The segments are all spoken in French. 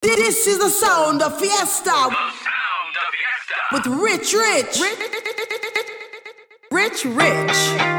This is the sound of fiesta. The sound of fiesta. With Rich Rich. Rich Rich. rich, rich.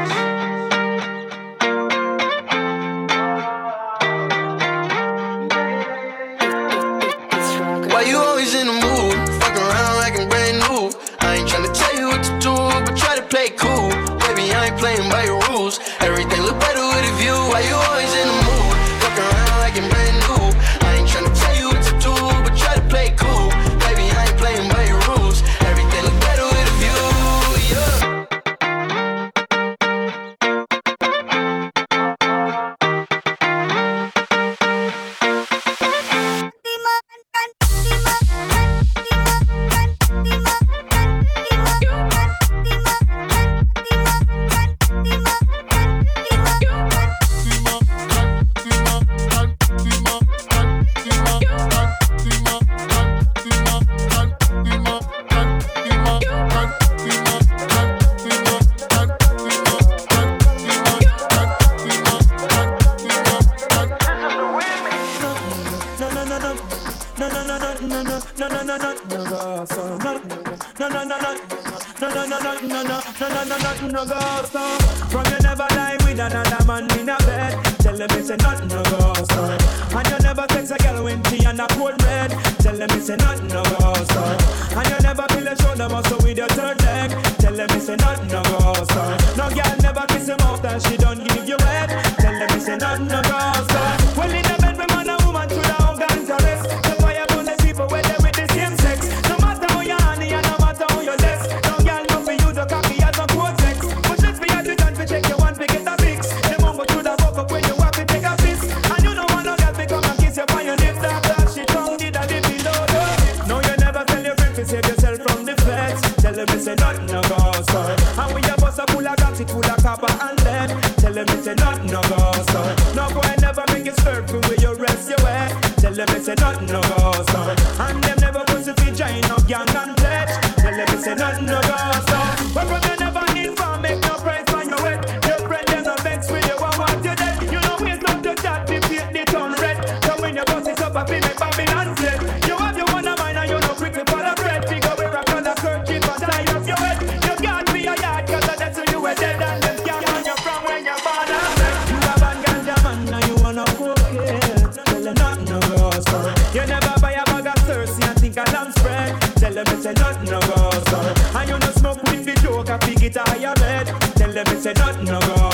me say nothing no go, sir. And you no smoke with the joke, I pick it out your bed. Tell them me say nothing no go.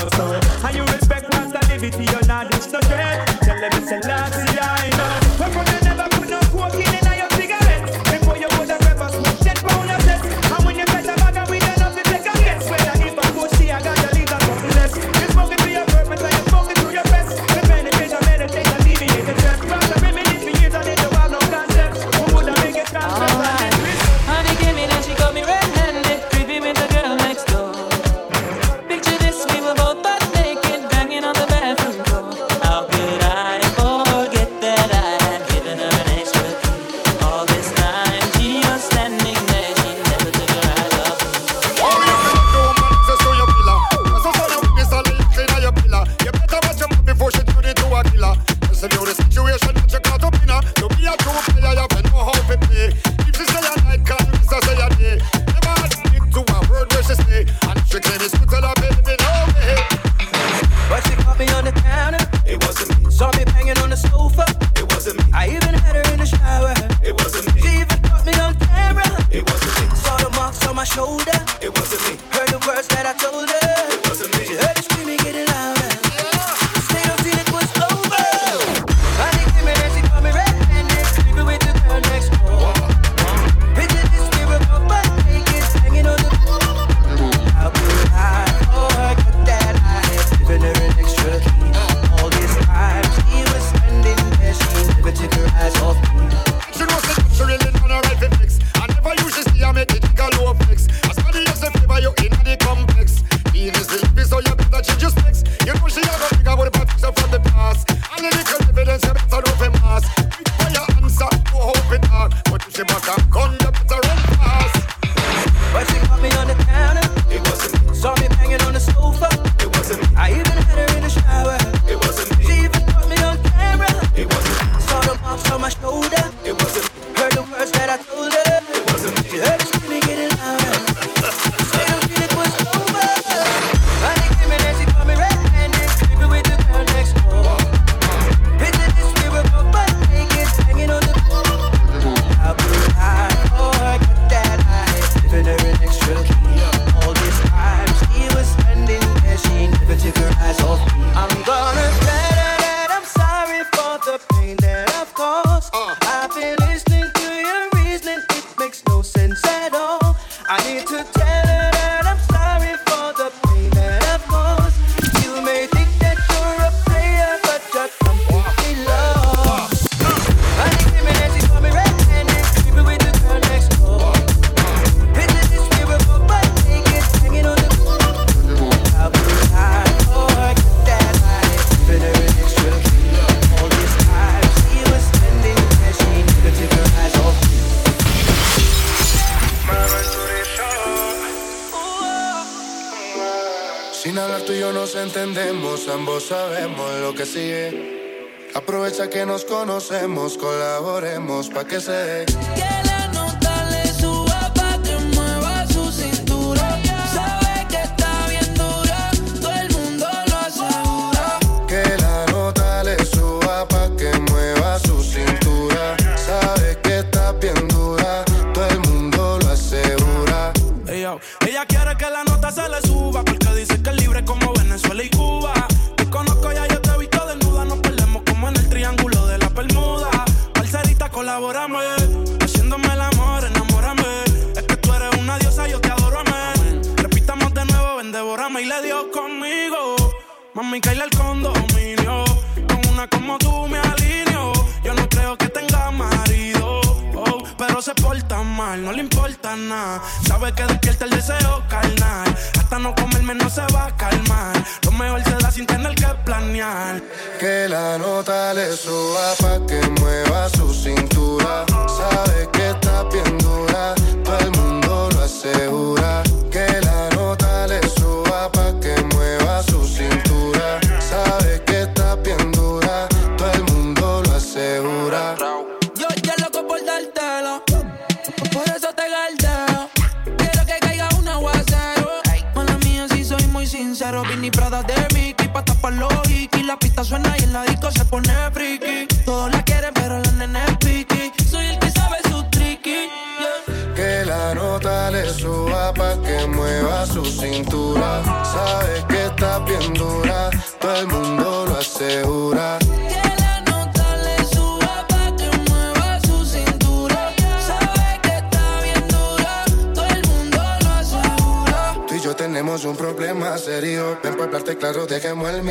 Aprovecha que nos conocemos, colaboremos pa' que se dé.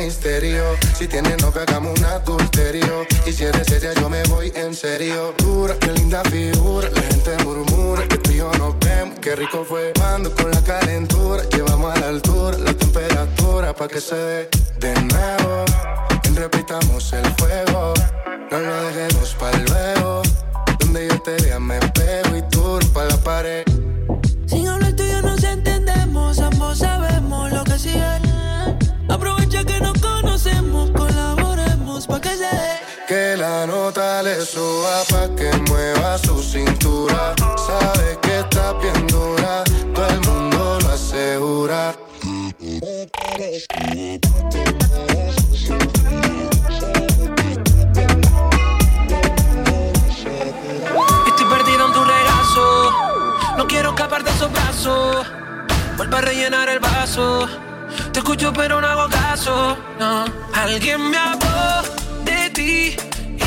Misterio. Si tienes novia, hagamos un adulterio. Y si eres seria, yo me voy en serio. Dura, qué linda figura. La gente murmura que tú y yo nos vemos. Qué rico fue cuando con la calentura. Llevamos a la altura la temperatura pa' que se dé de nuevo. Repitamos el fuego. No lo dejemos para luego. Donde yo te vea, me pego y tú pa' la pared. Que la nota le suba pa' que mueva su cintura. Sabe que está bien dura, todo el mundo lo asegura. Estoy perdido en tu regazo. No quiero escapar de esos brazos. Vuelve a rellenar el vaso. Te escucho, pero no hago caso. No. Alguien me habló ti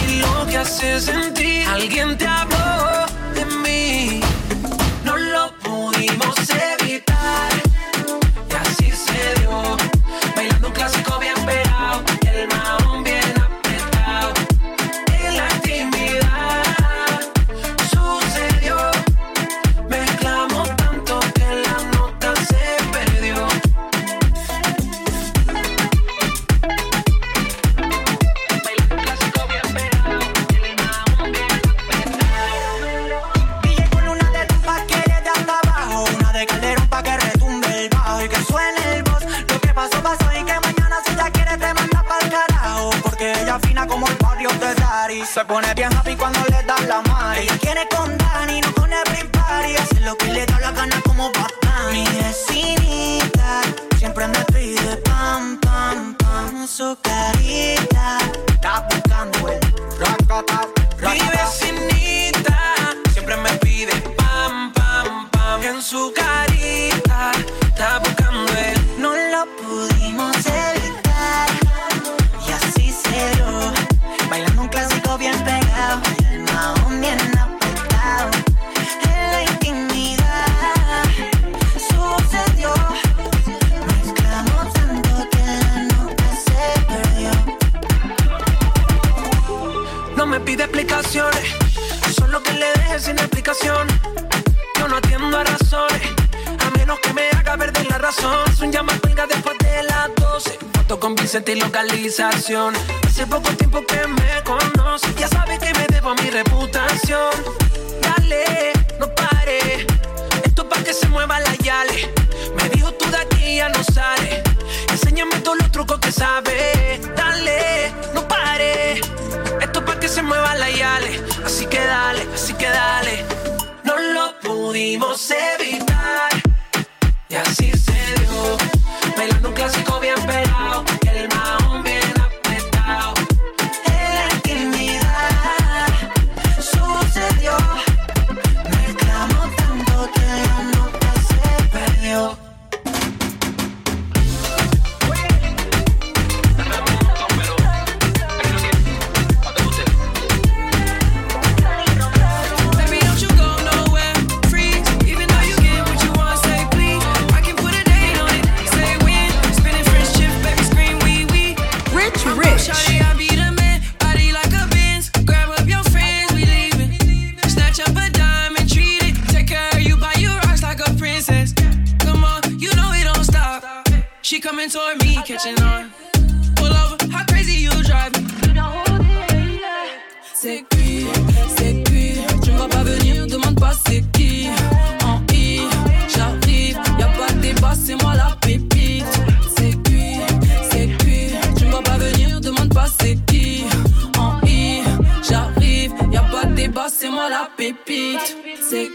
y lo que haces sentir. Alguien te habló de mí. No lo pudimos evitar. Y así se dio. Bailando un clásico bien pegado. El mahón bien Se pone bien happy cuando le da la mano. Ella quiere con Dani, no con everybody. Hace lo que le da la gana como Batman. Mi vecinita siempre me pide pam pam pam su carita. Está buscando el racata, Mi vecinita siempre me pide pam, pam, pam. En su carita explicaciones, solo que le deje sin explicación. Yo no atiendo a razones, a menos que me haga perder la razón. Es un llama después de las 12. Foto con Vicente y localización. Hace poco tiempo que me conoce, ya sabe que me debo a mi reputación. Dale, no pare, que se mueva la yale. Me dijo tú de aquí ya no sale. Enséñame todos los trucos que sabes. Dale, no pare. Esto es pa' que se mueva la yale. Así que dale, así que dale. No lo pudimos evitar. Y así se dio. Bailando un clásico bien verde She coming me, catching on. Pull over, how crazy you drive. C'est qui, c'est qui? Tu ne vas pas venir, demande pas c'est qui. En I, j'arrive, y'a pas de débat, c'est moi la pépite. C'est qui, c'est qui? Tu ne vas pas venir, demande pas c'est qui. En I, j'arrive, y'a pas de débat, c'est moi la pépite. C'est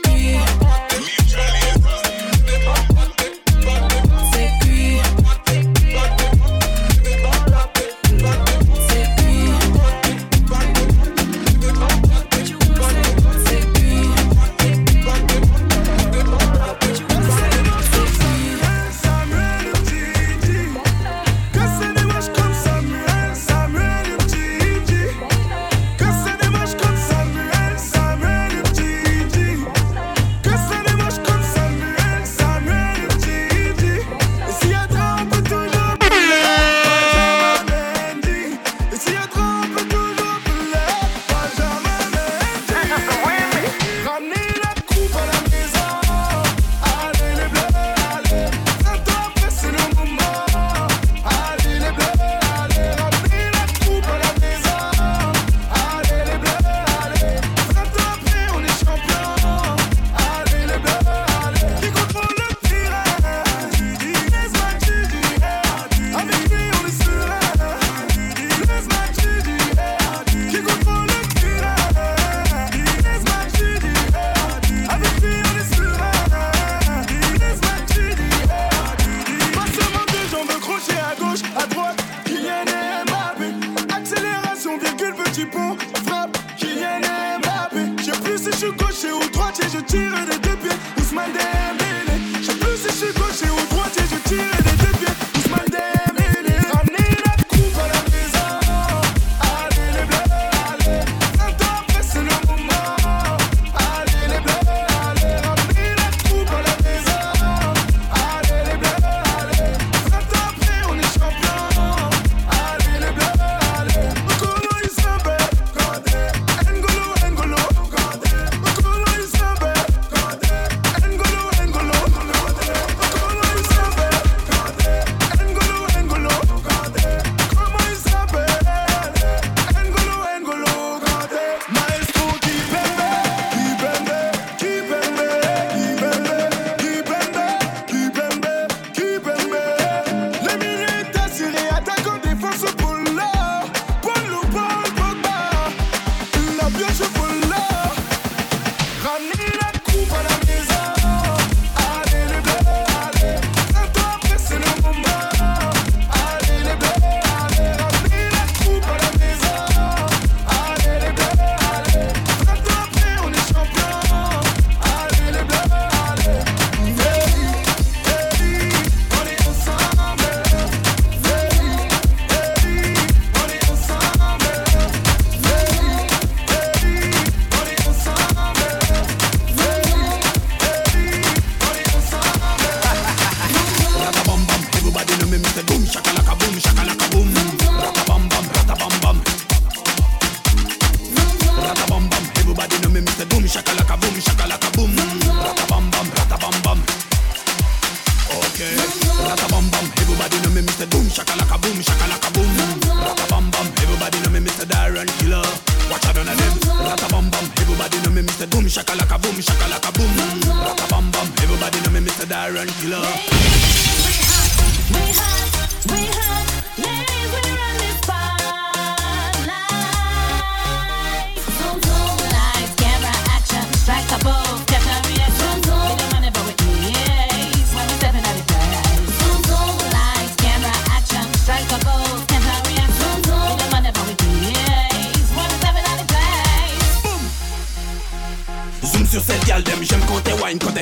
wine, quand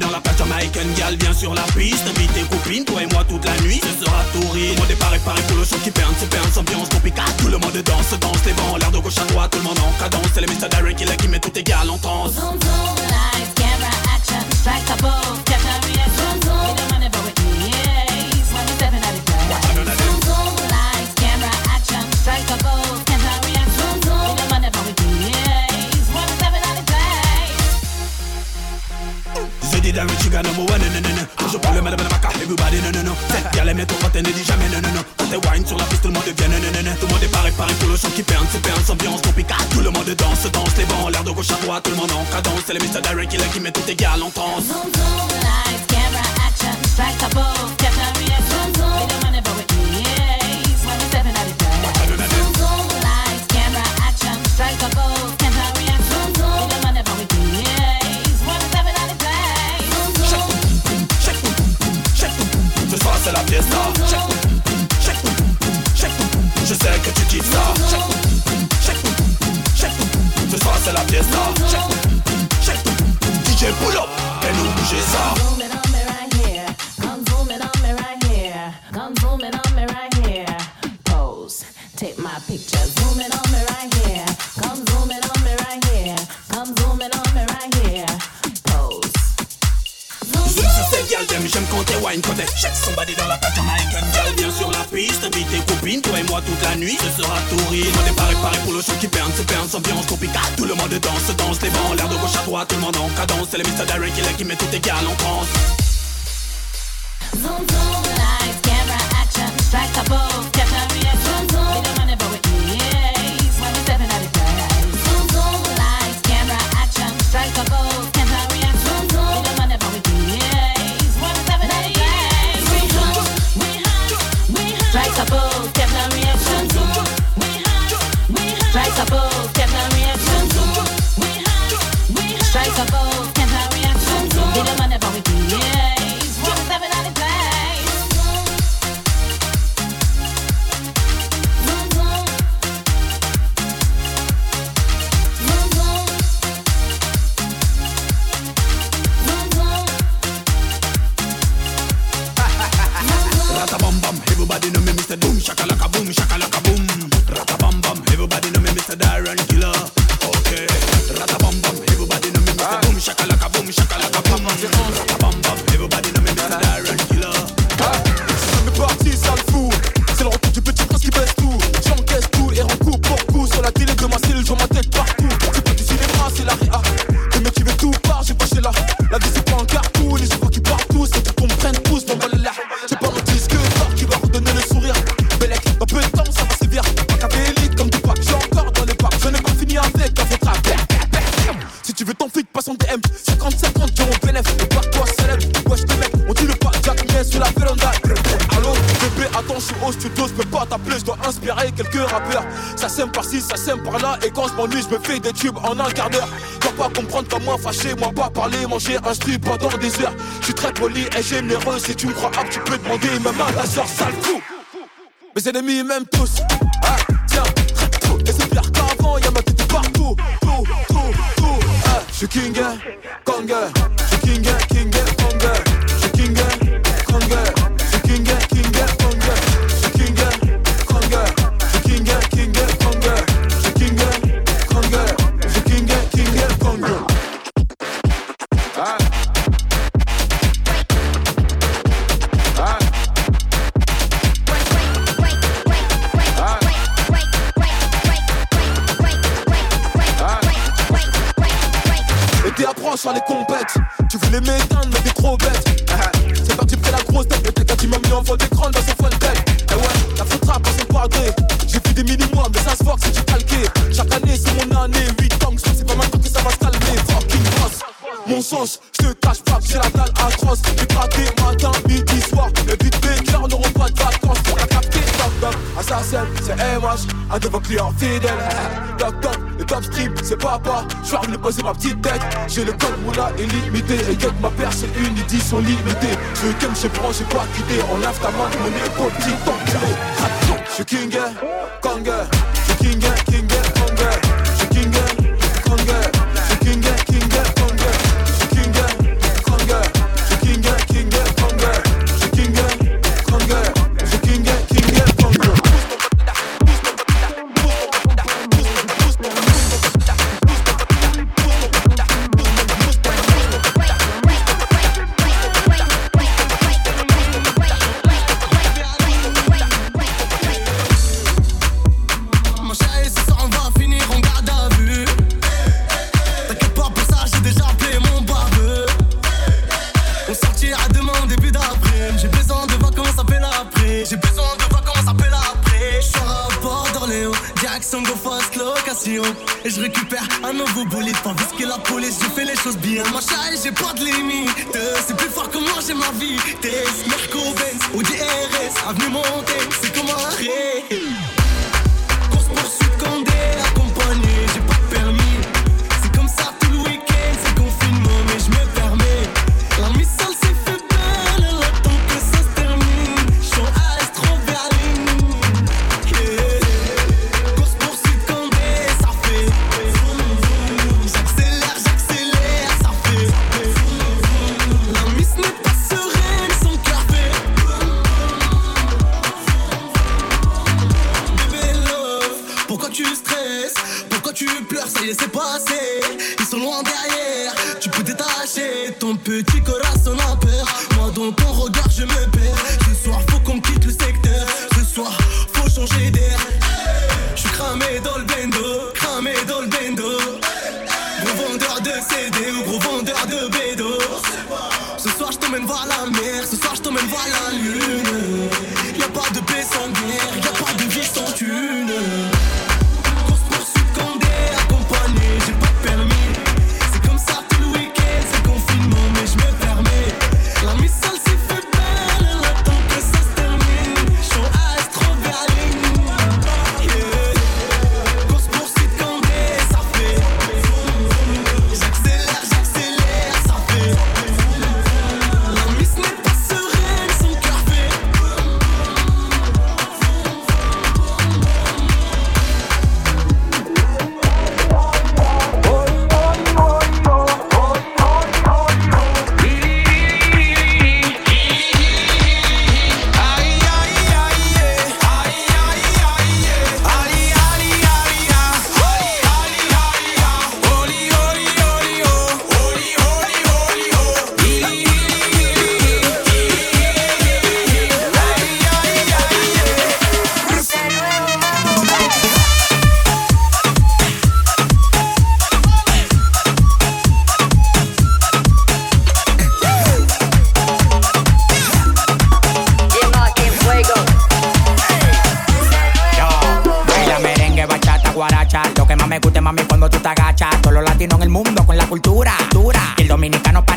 dans la plage Jamaican gal, viens sur la piste, invite tes copines, toi et moi toute la nuit, ce sera touriste. Mon départ est pareil pour le son qui perd, c'est perd, ambiance tropical, tout le monde danse, danse les vents, l'air de gauche à droite, tout le monde en cadence, c'est le Mr. Derek qui, qui met tout égal en transe. J'ai dit Derek, you got. Toujours le mal de ma carte, everybody, no, no, no. Cette gal aime ton pote, ne dit jamais, no, no, no. Quand t'es wine sur la piste, tout le monde vient, no, no, no, no. Tout le monde est pareil, pareil pour le son qui c'est perd, ambiance tropicale. Tout le monde danse, danse les vents, l'air de gauche à droite, tout le monde en cadence, c'est le Mr. Derek qui, met tout égal en transe. A kiffes ça. Boum, shake boum boum boum, shake boum boum boum. Ce soir c'est la boum boum boum. DJ pull up, et nous bouger ça. Wine, t'es check somebody dans la plage Jamaican gal, viens sur la piste, invite tes copines, toi et moi toute la nuit, ce sera touriste. Départ est pareil pour le son qui perd, c'est perd, ambiance tropicale. Tout le monde danse, danse les vents, l'air de gauche à droite, tout le monde en cadence, c'est le Mr. Derek qui, qui met tout égal en transe. zoom, zoom. Lights, camera, action. Strike pose. Catch a reaction. Des tubes en un quart d'heure. Dois pas comprendre pas moi fâché, moi pas parler, manger un strip pendant des heures. Je suis très poli et généreux, si tu me crois up, tu peux demander même à ta soeur, sale fou. Mes ennemis m'aiment tous. Édition limitée Je veux que me prends, j'ai pas quitté On lave ta main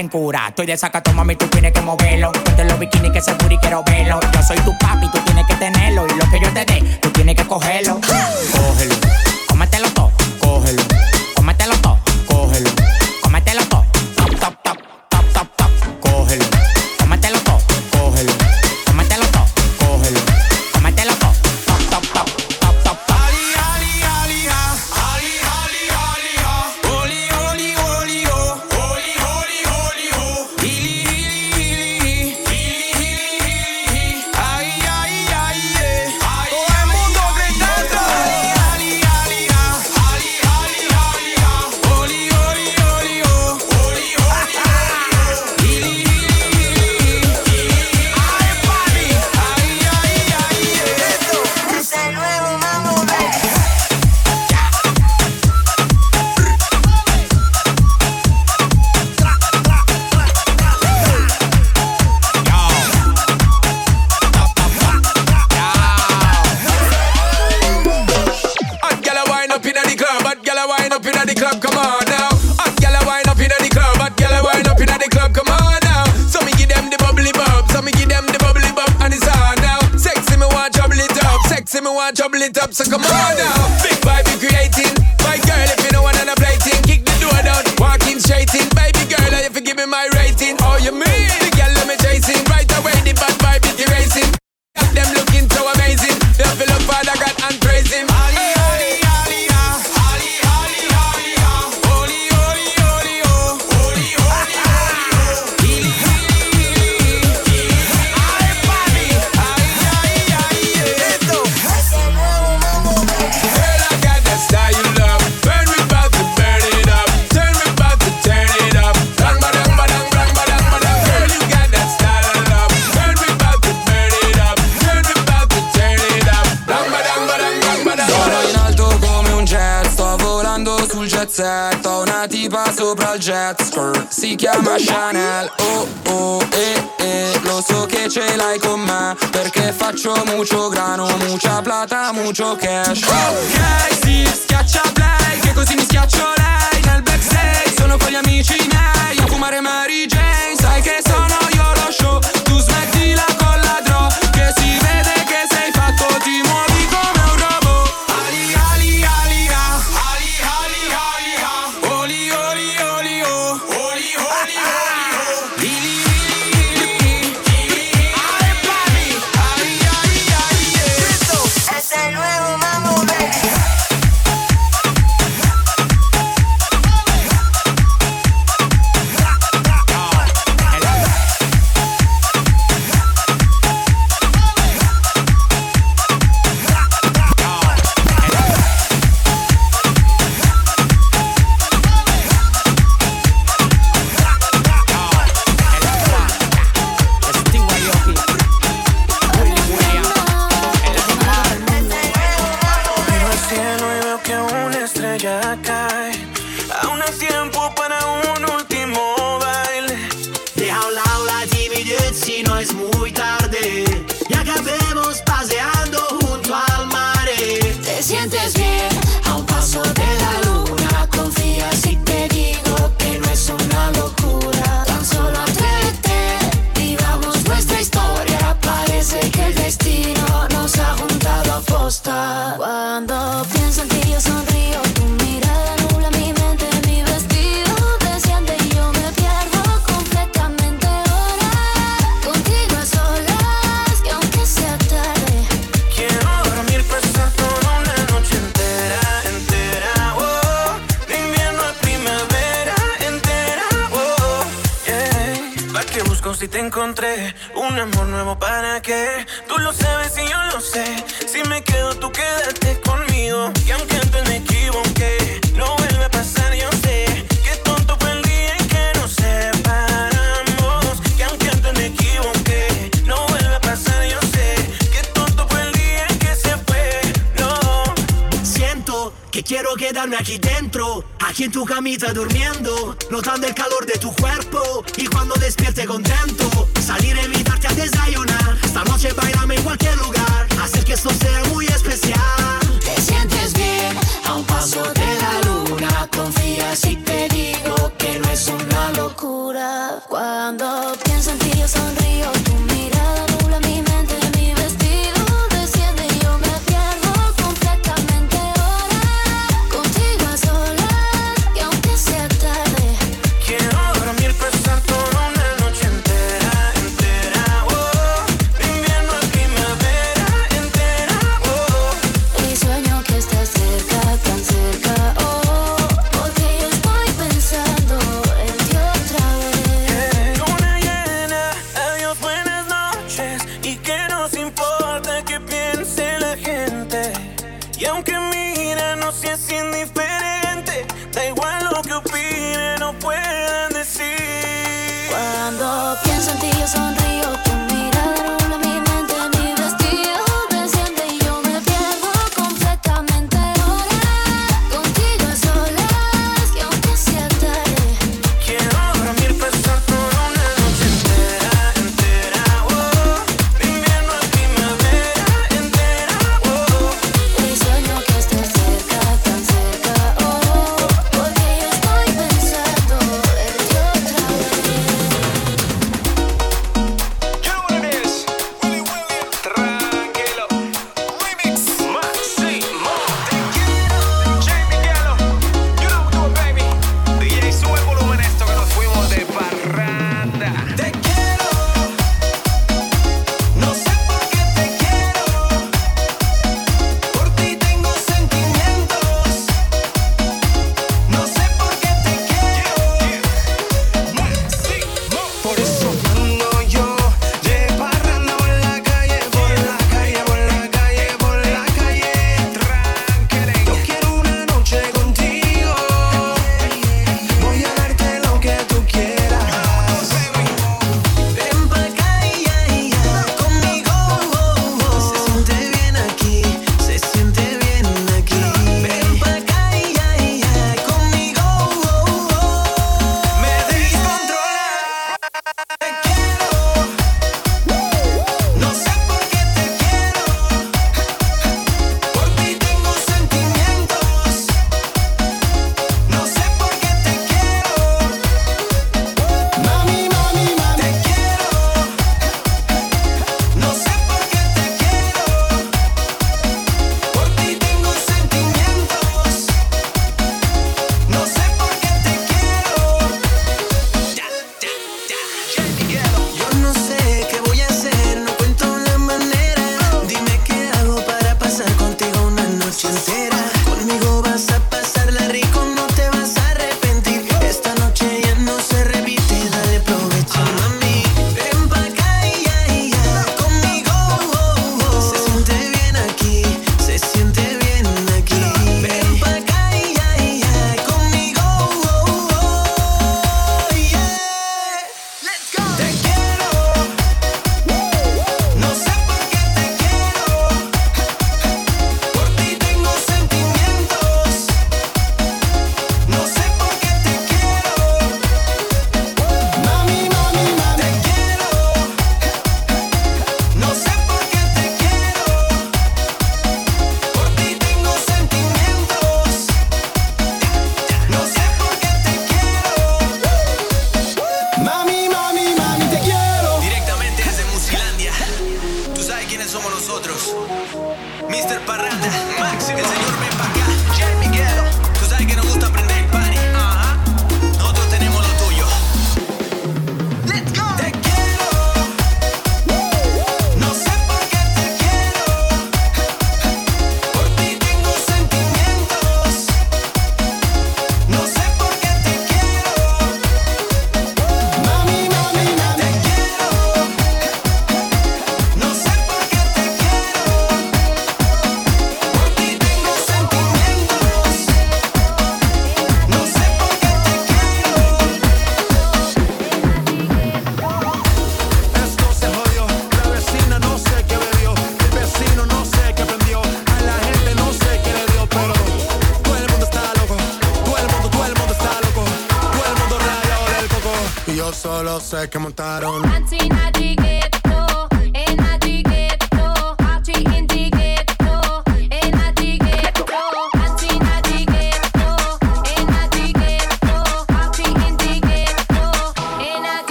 en cura. Estoy de sacato, mami, tú tienes que moverlo. Ponte los bikinis que se y quiero verlo. Yo soy tu papi, tú tienes que tenerlo. Y lo que yo te dé, tú tienes que cogerlo. Cógelo, cómetelo todo, cógelo, cómetelo todo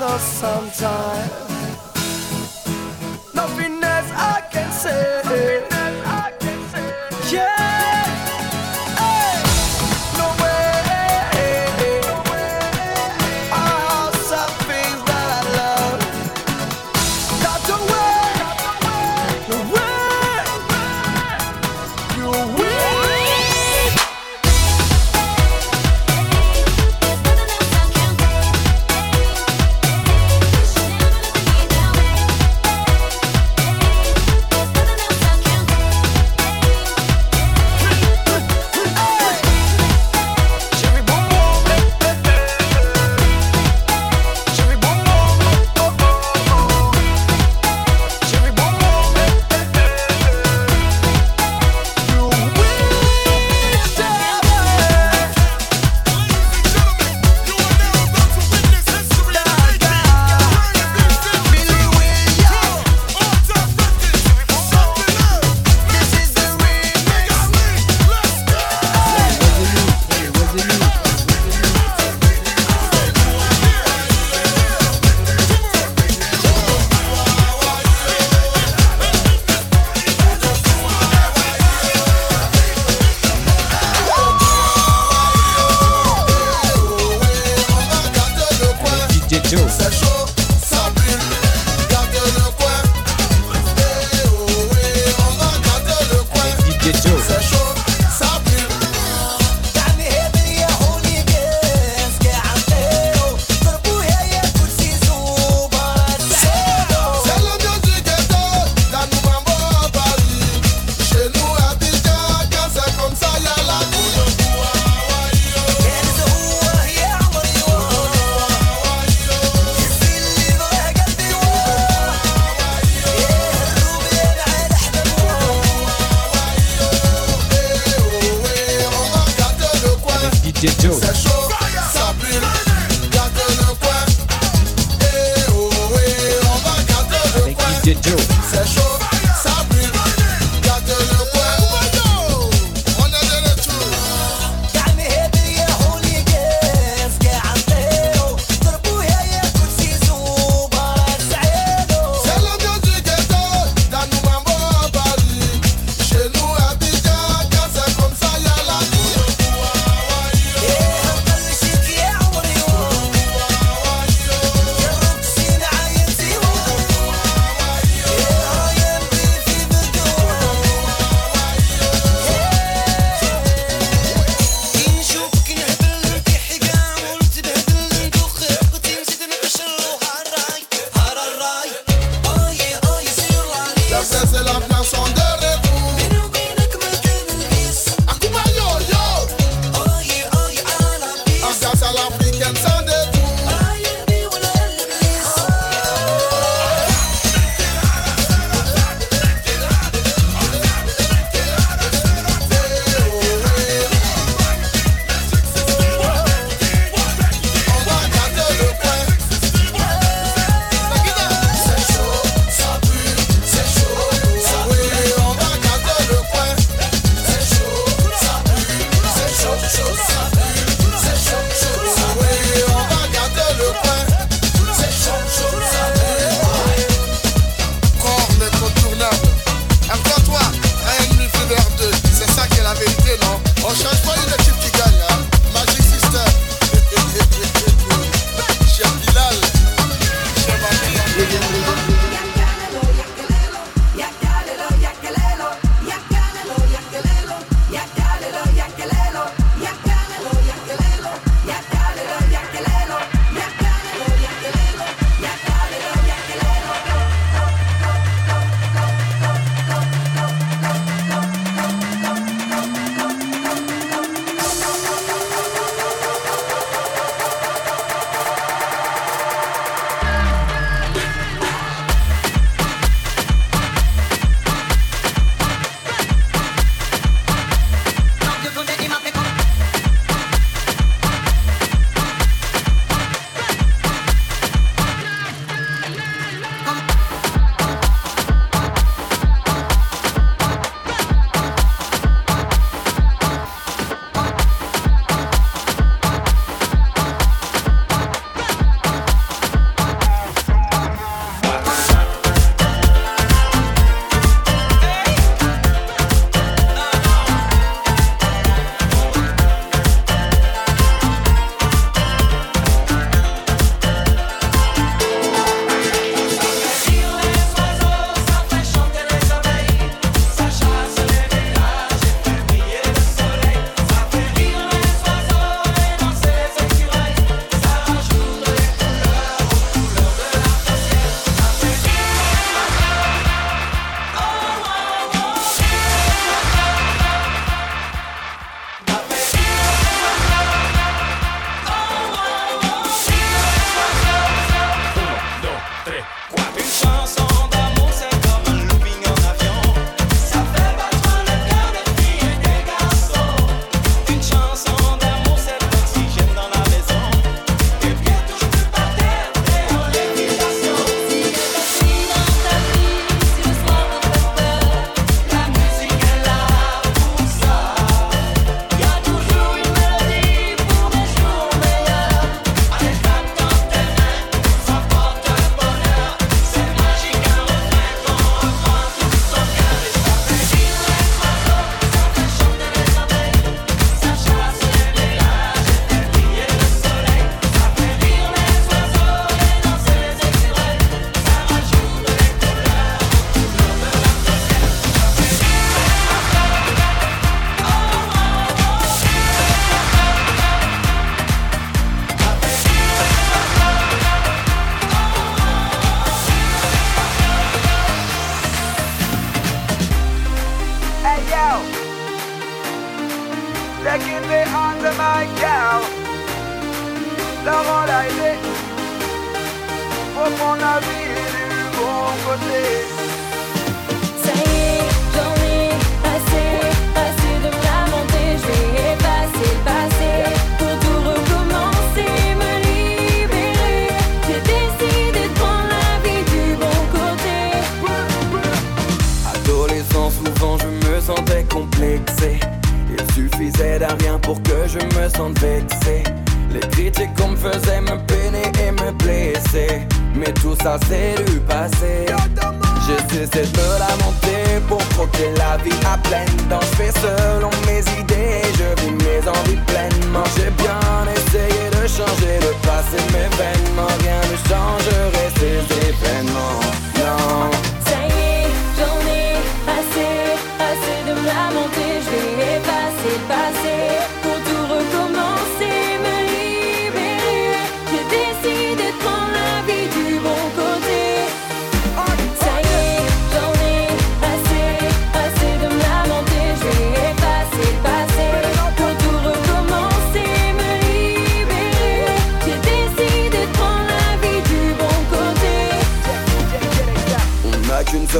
lost sometimes. Nothing else I can say.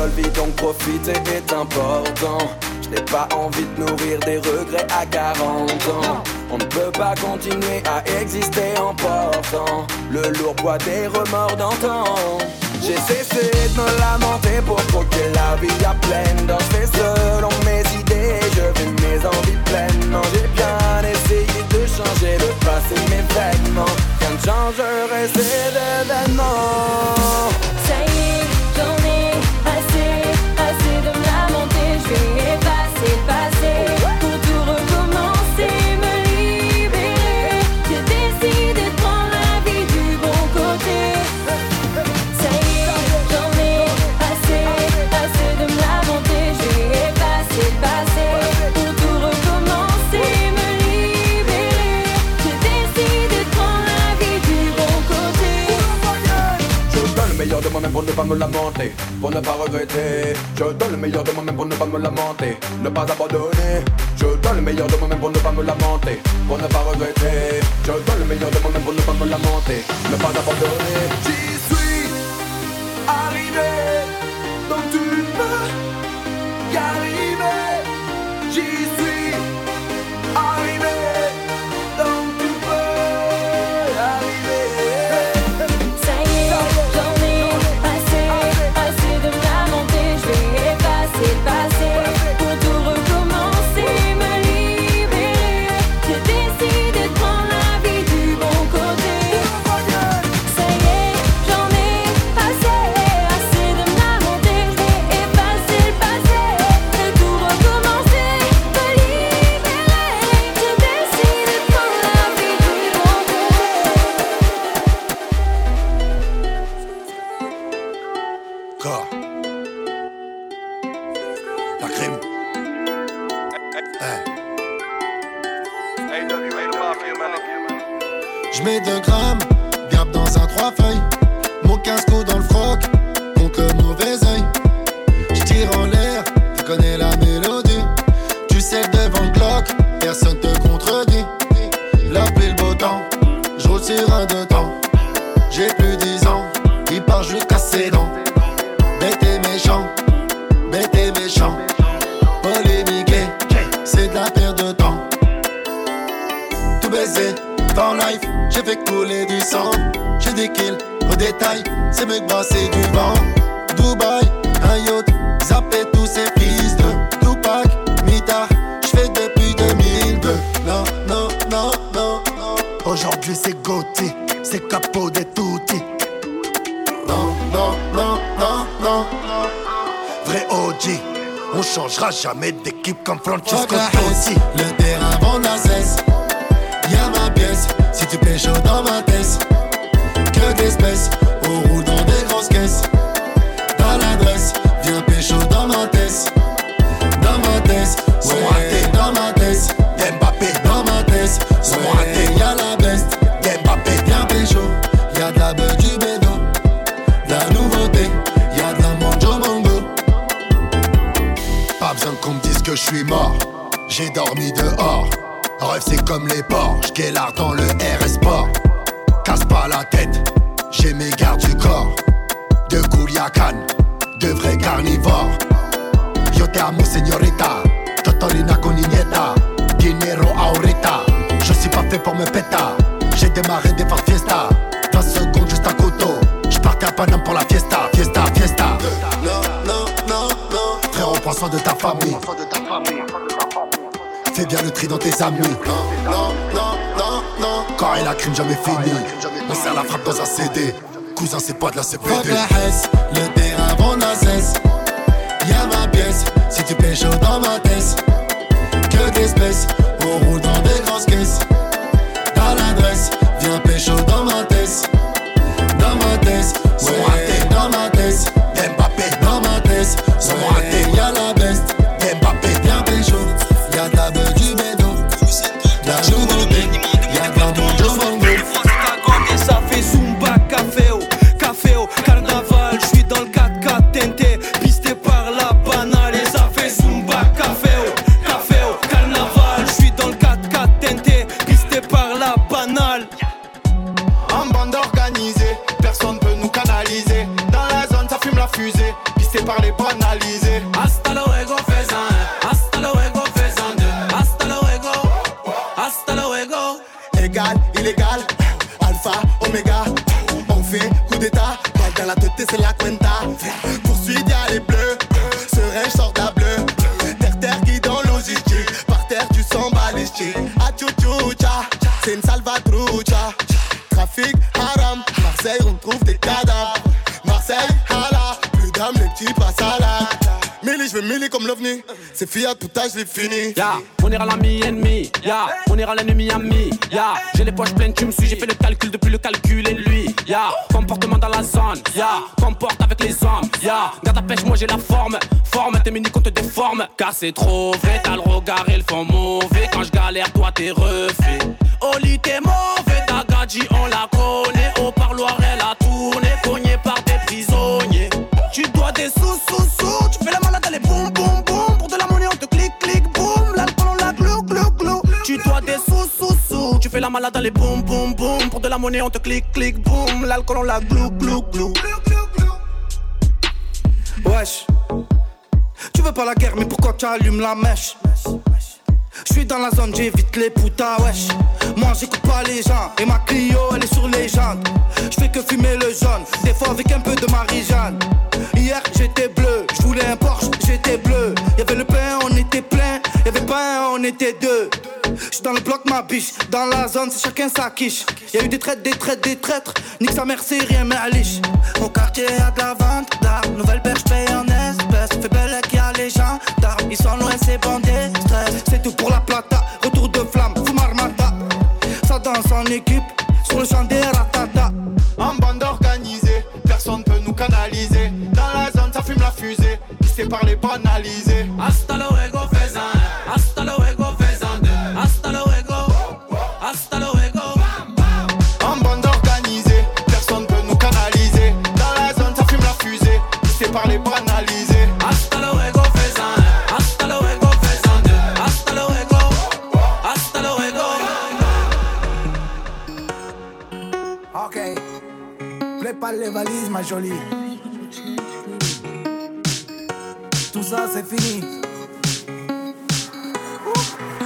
seule vie donc profiter est important. Je pas envie de nourrir des regrets à 40 ans. On ne peut pas continuer à exister en portant Le lourd poids des remords d'antan. J'ai cessé de me lamenter pour croquer la vie à pleine Dans je selon mes idées je vis mes envies pleinement. J'ai bien essayé de changer de passer mes vêtements Rien ne changerait ces événements pour ne pas me lamenter, pour ne pas regretter. Je donne le meilleur de moi-même pour ne pas me lamenter, ne pas abandonner. Je donne le meilleur de moi-même pour ne pas me lamenter, pour ne pas regretter. Je donne le meilleur de moi-même pour ne pas me lamenter, ne pas abandonner. J'y suis arrivé, donc tu peux y arriver. J'y tout baiser. Dans life, j'ai fait couler du sang. J'ai des kills au détail, c'est me brasser du vent. Dubaï, un yacht, zapper tous ces fils de Tupac, Mita, j'fais depuis 2002. Non, non, non, non, non. Aujourd'hui c'est Gauthier, c'est capot des toutis. Non, non, non, non, non. Vrai OG, on changera jamais d'équipe comme Francesco Totti. Le terrain du pécho dans ma tête. Que d'espèces jamais fini. On serre la frappe dans un CD. Cousin, c'est pas de la CPD. Tu. Ah, tchou, tchou, tcha, c'est une salvatrucha. Trafic, haram, Marseille, on trouve des cadavres. Marseille, hala, plus d'âme, les petits passent à la. Milli, je vais milli comme l'ovni. C'est Fiat, tout âge, l'ai fini. Ya, on ira l'ami ennemi, ya, on ira l'ennemi ami, ya, j'ai les poches pleines, tu me suis, j'ai fait le calcul depuis le calcul et lui, ya, comportement dans la zone, ya, comporte avec les hommes, ya, garde ta pêche, moi j'ai la forme, forme, t'es mini qu'on te déforme, car c'est trop vrai, t'as le regard et le fond mauvais, quand je galère, toi t'es refait, Oli t'es mauvais, ta gadji on la connaît, au parloir elle a tourné, cogné par des prisonniers, tu dois des sous, sous, sous, tu fais la malade, elle est boum, boum, boum, pour de la monnaie on te clique, clique, boum, l'alcool on la glou, glou, glou, tu dois des sous, la malade, elle est boum, boum, boum, pour de la monnaie on te clique, clique, boum, l'alcool on la glou, glou, glou. Wesh, tu veux pas la guerre, mais pourquoi tu allumes la mèche? Je suis dans la zone, j'évite les putas, wesh. Moi j'écoute pas les gens, et ma Clio elle est sur les jantes. Je fais que fumer le jaune, des fois avec un peu de Marie-Jeanne. Hier j'étais bleu, je voulais un Porsche, j'étais bleu. Y'avait le y'avait pas un, on était deux. J'suis dans le bloc, ma biche, dans la zone, c'est chacun sa quiche. Y'a eu des traites, des traites, des traîtres, nique sa mère, c'est rien, mais à liche. Au quartier y'a de la vente d'armes, nouvelle perche paye en espèces. Fait belle qu'il y a les gens d'armes, ils sont loin, c'est bandés, stress. C'est tout pour la plata, retour de flamme, fou marmata. Ça danse en équipe, sur le champ des ratata. En bande organisée, personne peut nous canaliser. Dans la zone, ça fume la fusée, pisté par les banalisés. Hasta luego, par les banalisés. Hasta luego, faisan, hasta luego, faisan deux. Hasta luego, hasta luego. Ok, prépare les valises, ma jolie. Tout ça, c'est fini.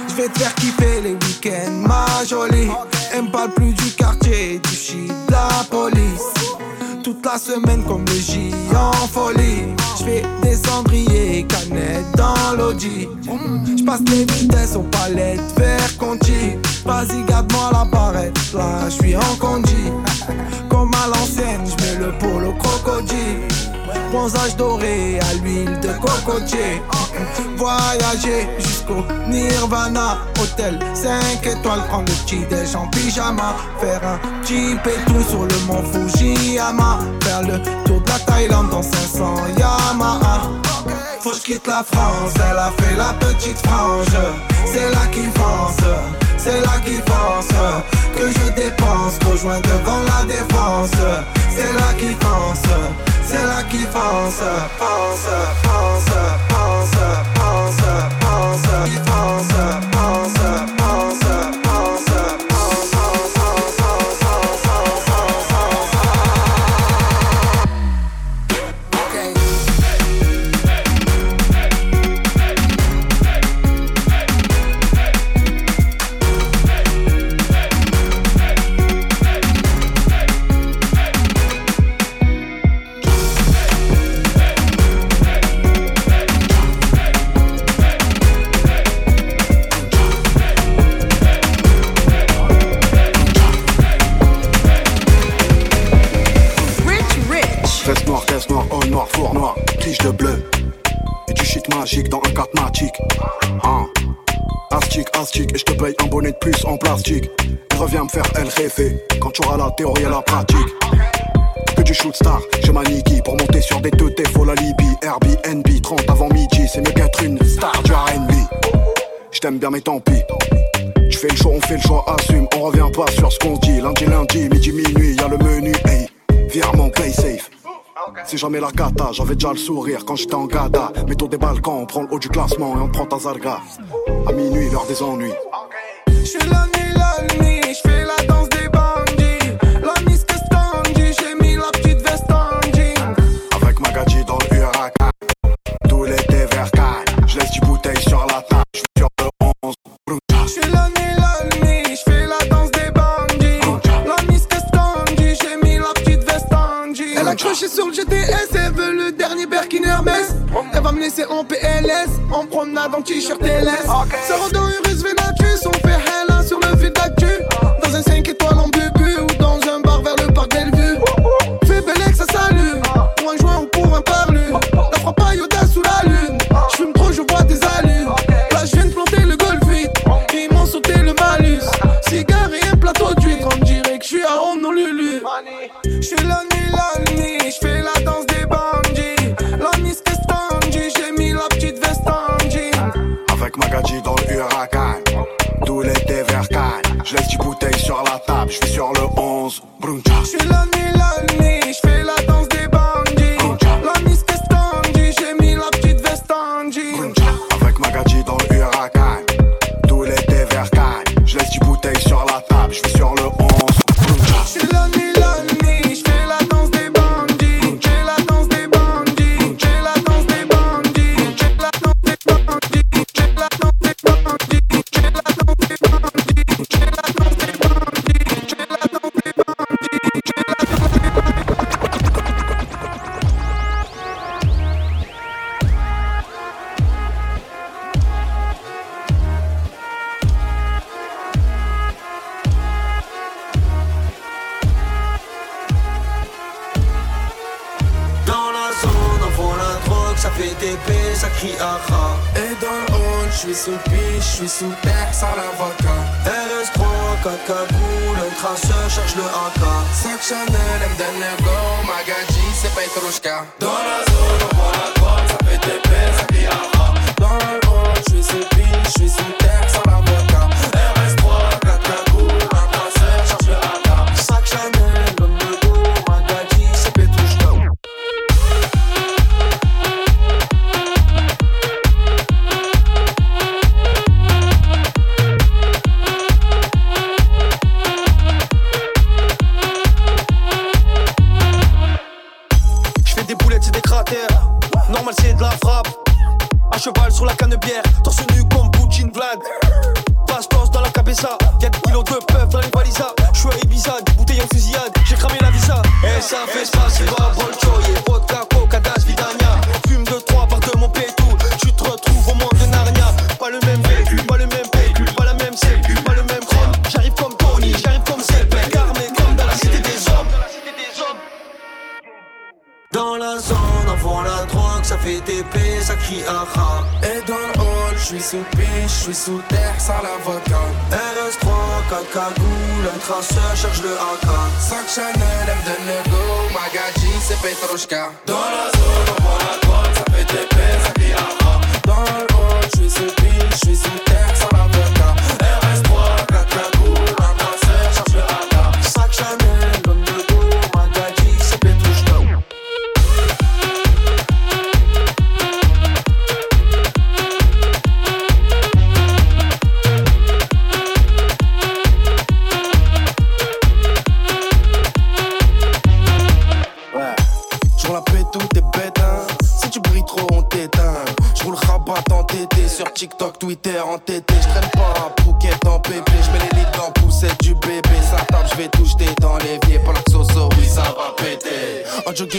Je vais te faire kiffer les week-ends, ma jolie. Elle me parle plus du quartier, du shit, de la police. Toute la semaine comme le J en folie. Je fais des cendriers, canettes dans l'audi. Je passe les vitesses aux palettes, vers Conti. Vas-y, garde-moi la barrette, là, je suis en condi. Comme à l'ancienne, je mets le polo crocodile. Bronzage doré à l'huile de cocotier. Voyager jusqu'au Nirvana. Hôtel 5 étoiles, prendre le petit déj en pyjama. Faire un petit tout sur le mont Fujiyama. Faire le tour de la Thaïlande dans 500 Yamaha. Faut que je quitte la France, elle a fait la petite frange. C'est là qui pense, c'est là qui pense Que je dépense, rejoins devant la défense C'est là qui pense, c'est là qui pense, pense, pense, pense, pense, pense, pense, pense. chic dans un 4. Hein. Astic, astic, et je te paye un bonnet de plus en plastique. Et reviens me faire LRC quand tu auras la théorie et la pratique. Que du shoot star, je maniquille pour monter sur des teutés, faut la Libye. Airbnb, 30 avant midi, c'est mieux qu'être une star du RB. Je t'aime bien, mais tant pis. Tu fais le choix, on fait le choix, assume, on revient pas sur ce qu'on se dit. Lundi, lundi, midi, minuit, y a le menu, hey, virement, play safe. Si jamais la gata, j'avais déjà le sourire quand j'étais en gada. Mettons des balcons, on prend le haut du classement et on prend ta zarga. À minuit, l'heure des ennuis. Je suis la nuit, la nuit, je fais la danse des bandits. La mise que standy, j'ai mis la petite veste en. Avec ma gadji dans le huracan, tout l'été vers Cannes. Je laisse du bouteille sur la table, je suis sur le 11. suis sur le GTS, elle veut le dernier Berkin Hermès. Oh. Elle va me laisser en PLS, en promenade en t-shirt LS. Okay. Ça dans une avec do gadji dans le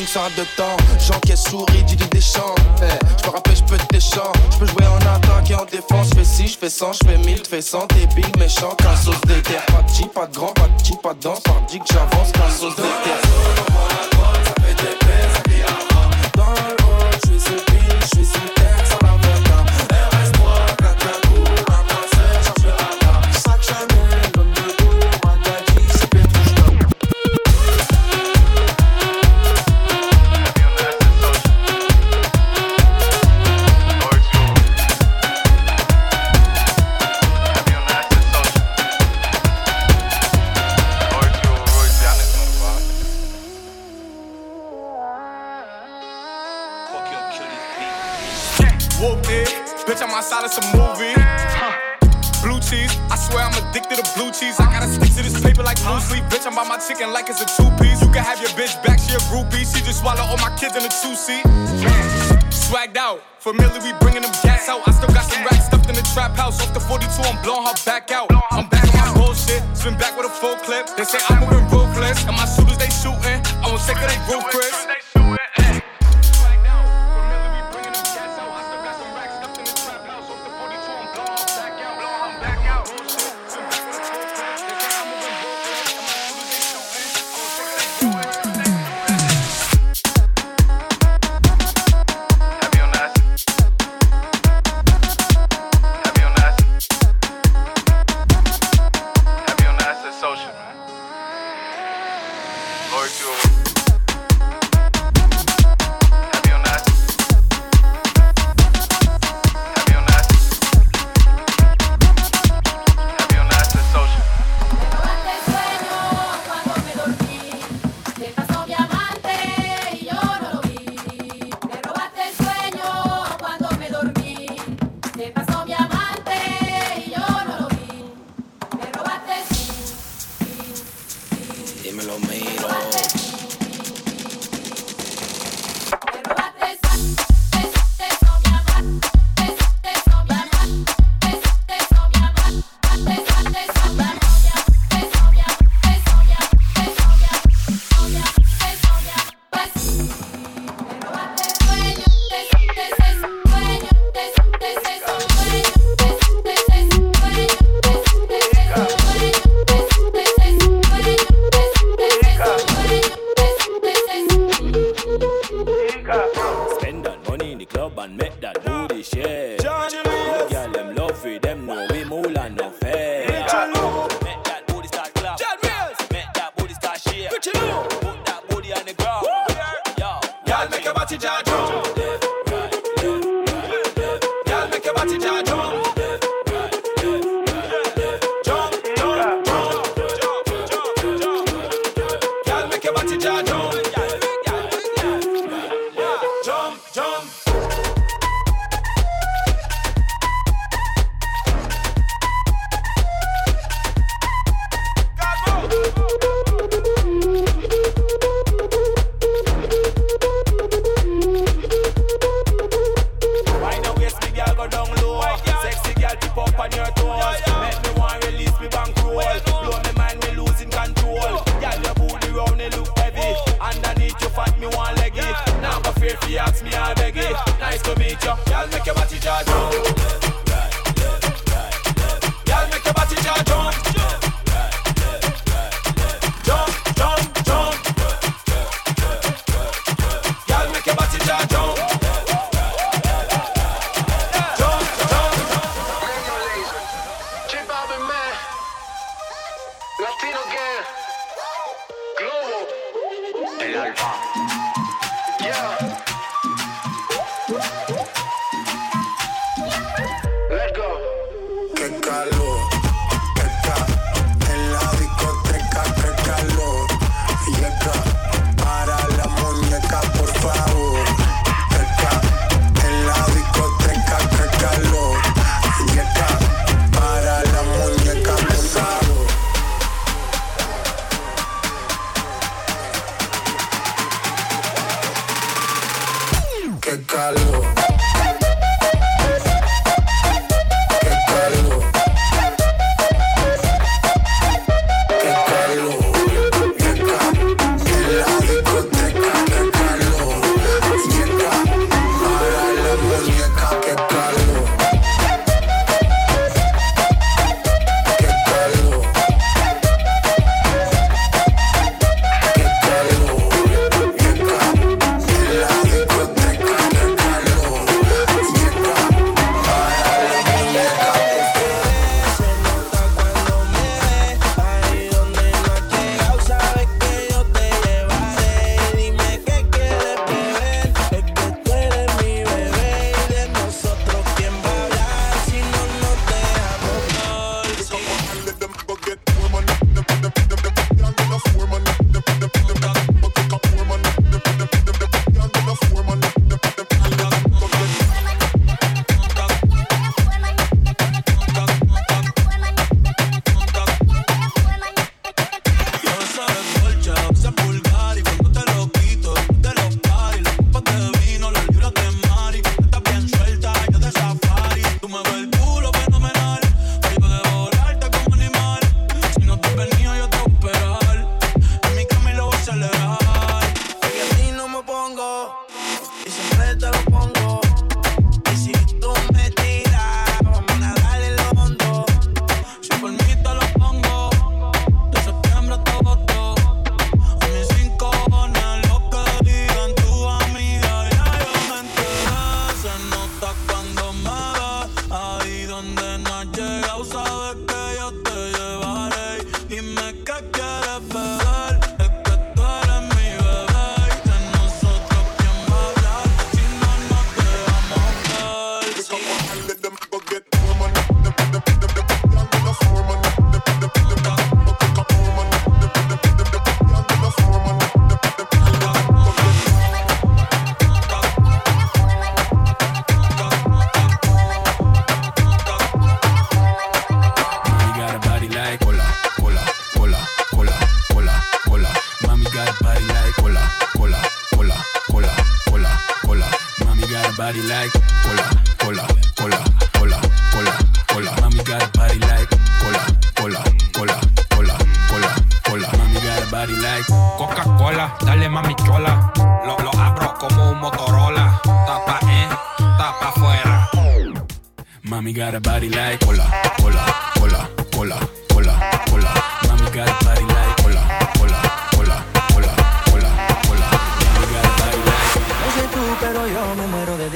Sur un de temps, j'encaisse souris, du des champs. Je peux rapper, je peux te chants, je peux jouer en attaque et en défense, je fais 6, je fais 100, je fais 1000, je fais 100, débile, méchant, qu'un sauce d'éther, pas de chi, pas de grand, pas de chi, pas de danse, par dit que j'avance, qu'un sauce d'éther. I'm of some movie. Huh. Blue cheese, I swear I'm addicted to blue cheese. I gotta stick to this paper like blue sleep. Bitch, I'm by my chicken like it's a two piece. You can have your bitch back, she a groupie. She just swallow all my kids in a two seat. Swagged out, familiar, we bringing them gas out. I still got some racks stuffed in the trap house. Off the 42, I'm blowing her back out. I'm back on my bullshit, spin back with a full clip. They say I'm moving ruthless, and my shooters they shooting. I won't take of they roof,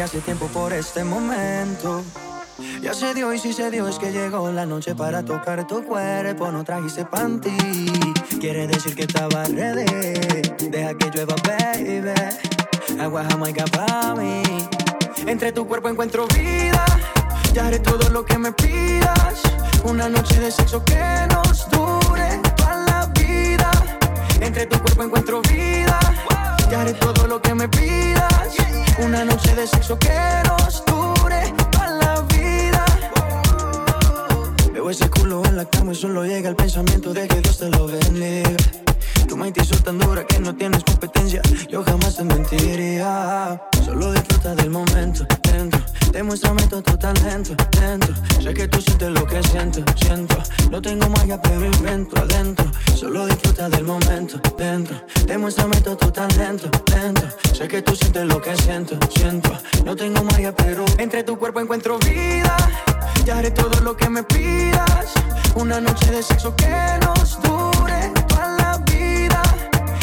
hace tiempo por este momento. Ya se dio y si se dio es que llegó la noche para tocar tu cuerpo. No trajiste panty, quiere decir que estaba ready. Deja que llueva, baby. Agua jamaica para mí. Entre tu cuerpo encuentro vida. Ya haré todo lo que me pidas. Una noche de sexo que nos dure toda la vida. Entre tu cuerpo encuentro vida. Ya haré todo lo que me pidas. Una noche de sexo que nos dure toda la vida. Veo ese culo en la cama y solo llega el pensamiento de que Dios te lo bendiga. Tu mente hizo tan dura que no tienes competencia. Yo jamás te mentiría. Solo disfruta del momento dentro. Demuéstrame todo tu talento dentro. Sé que tú sientes lo que siento, siento. No tengo magia, pero invento adentro. Solo disfruta del momento dentro. Demuéstrame todo tu talento dentro. Sé que tú sientes lo que siento, siento. No tengo magia, pero entre tu cuerpo encuentro vida. Ya haré todo lo que me pidas. Una noche de sexo que nos dure.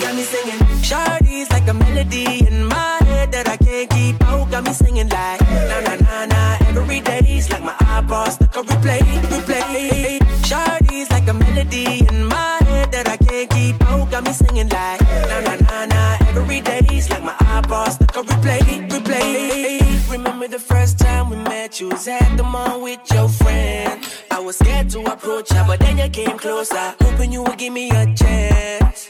got me singing. Shardy's like a melody in my head that I can't keep out. Got me singing like na na na na. Every day's like my iPod stuck on replay, replay. Shardy's like a melody in my head that I can't keep out. Got me singing like na na na na. Every day's like my iPod stuck on replay, replay. Remember the first time we met? You was at the mall with your friend. I was scared to approach her, but then you came closer, hoping you would give me a chance.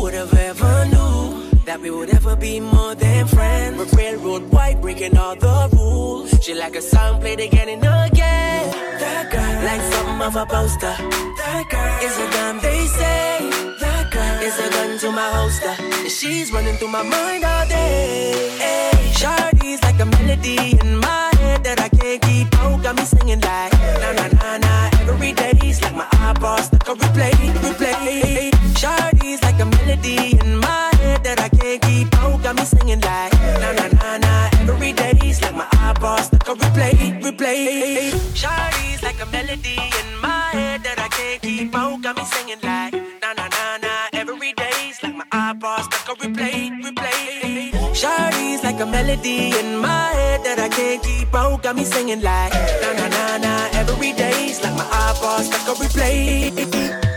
Who would have ever knew that we would ever be more than friends? We're railroad white, breaking all the rules. She like a song played again and again. That girl, like something of a poster. That girl is a gun, they say. That girl is a gun to my holster. And she's running through my mind all day. Hey, Shardy's like a melody in my head that I can't keep out. Got me singing like na na na na. Every day's like my iPod stuck on replay, replay. Shardy's like a melody in my head that I can't keep out. Got me singing like na na na na. Every day's like my iPod stuck on replay, replay. Shardy's like a melody in my head that I can't keep out. Got me singing like Shardy's like a melody in my head that I can't keep out. Got me singing like na na na na. Every day's like my iPod stuck on replay.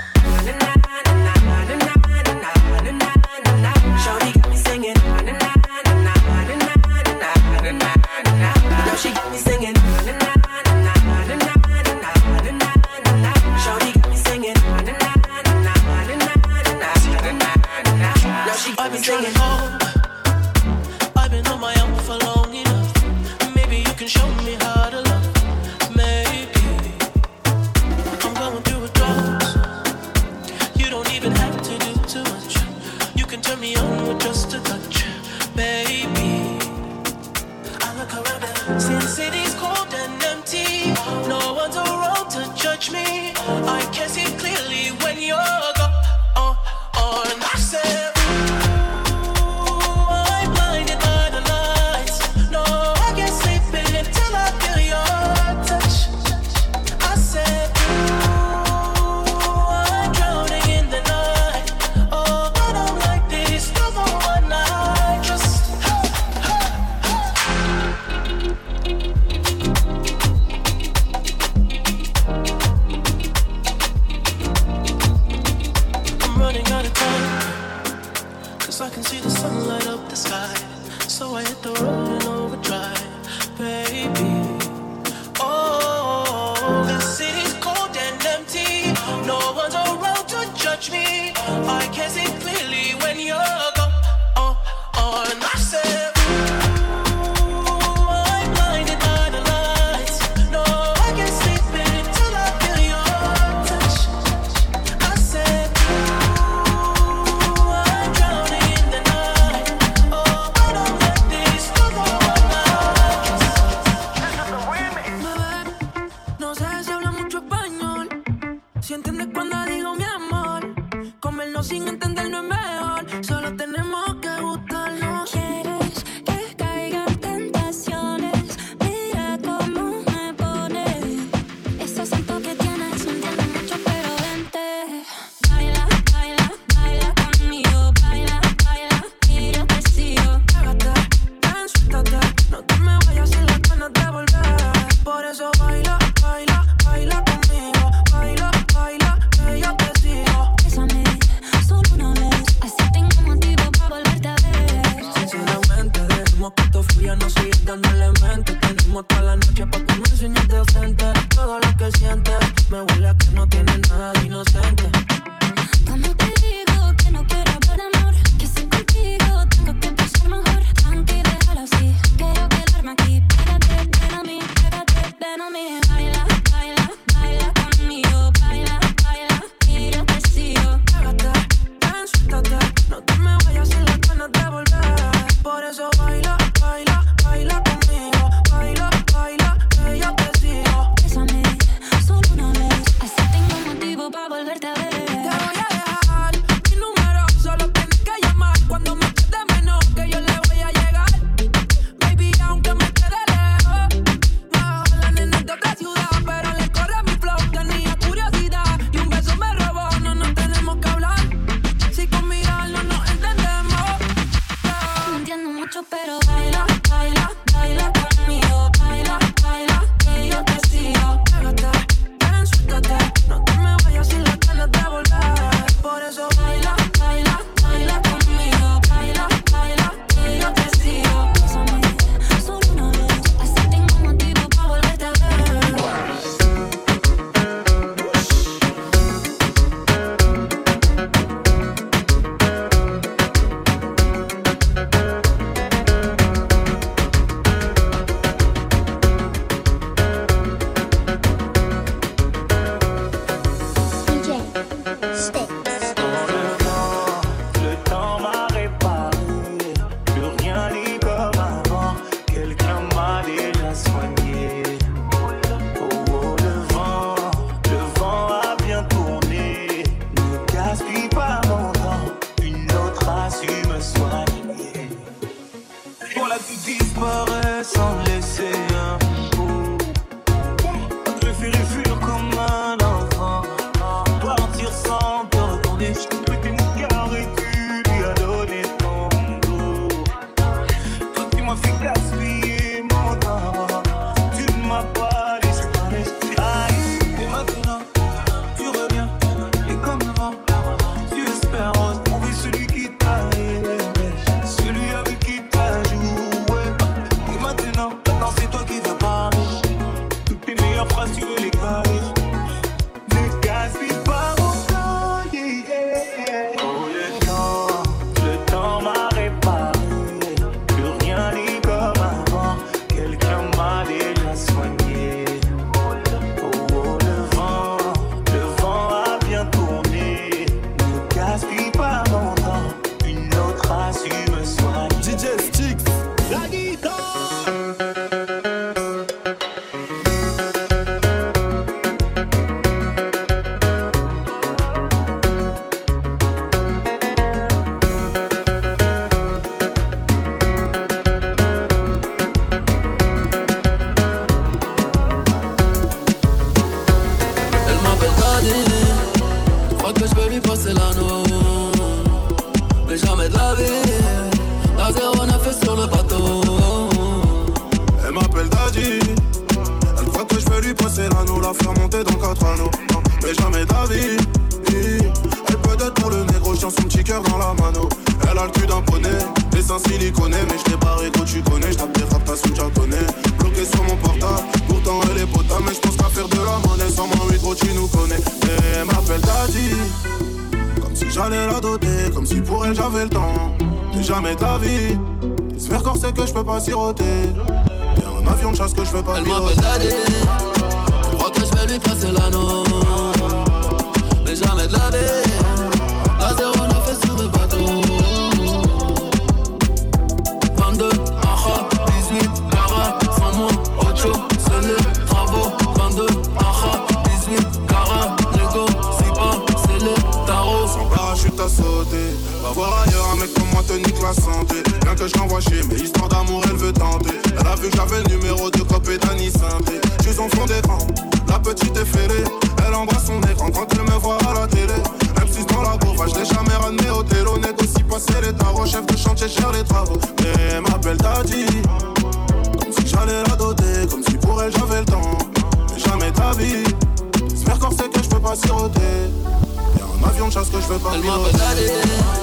fais pas piloter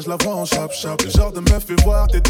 je la vois en chap chap. Le genre de meuf fait voir tes